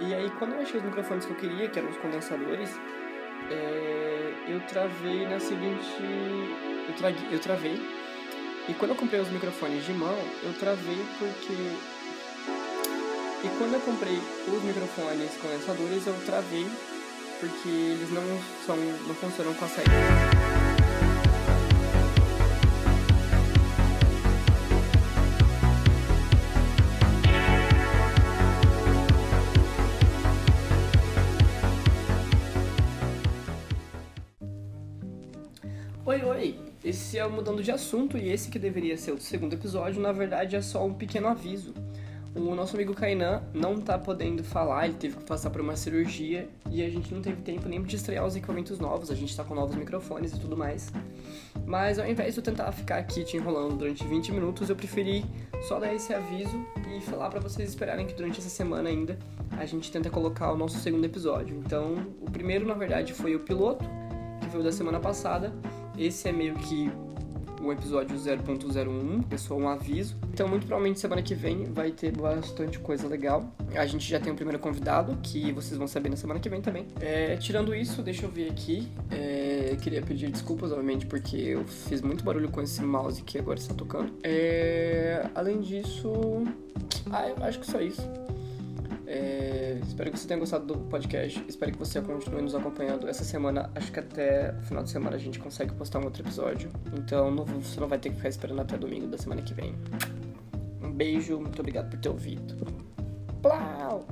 E aí, quando eu achei os microfones que eu queria, que eram os condensadores, é, eu travei na seguinte. Eu, traguei, eu travei. E quando eu comprei os microfones de mão, eu travei porque. E quando eu comprei os microfones condensadores, eu travei porque eles não são não funcionam com a saída. Oi, oi! Esse é o Mudando de Assunto e esse que deveria ser o segundo episódio, na verdade é só um pequeno aviso. O nosso amigo Kainan não tá podendo falar, ele teve que passar por uma cirurgia e a gente não teve tempo nem de estrear os equipamentos novos, a gente tá com novos microfones e tudo mais. Mas ao invés de eu tentar ficar aqui te enrolando durante 20 minutos, eu preferi só dar esse aviso e falar para vocês esperarem que durante essa semana ainda a gente tenta colocar o nosso segundo episódio. Então, o primeiro na verdade foi o piloto, que foi o da semana passada, esse é meio que o episódio 0.01, é só um aviso. Então, muito provavelmente semana que vem vai ter bastante coisa legal. A gente já tem o primeiro convidado, que vocês vão saber na semana que vem também. É, tirando isso, deixa eu ver aqui. É, queria pedir desculpas, obviamente, porque eu fiz muito barulho com esse mouse que agora está tocando. É, além disso. Ah, eu acho que só isso. É, espero que você tenha gostado do podcast. Espero que você continue nos acompanhando. Essa semana, acho que até o final de semana a gente consegue postar um outro episódio. Então não, você não vai ter que ficar esperando até domingo da semana que vem. Um beijo, muito obrigado por ter ouvido. Plau!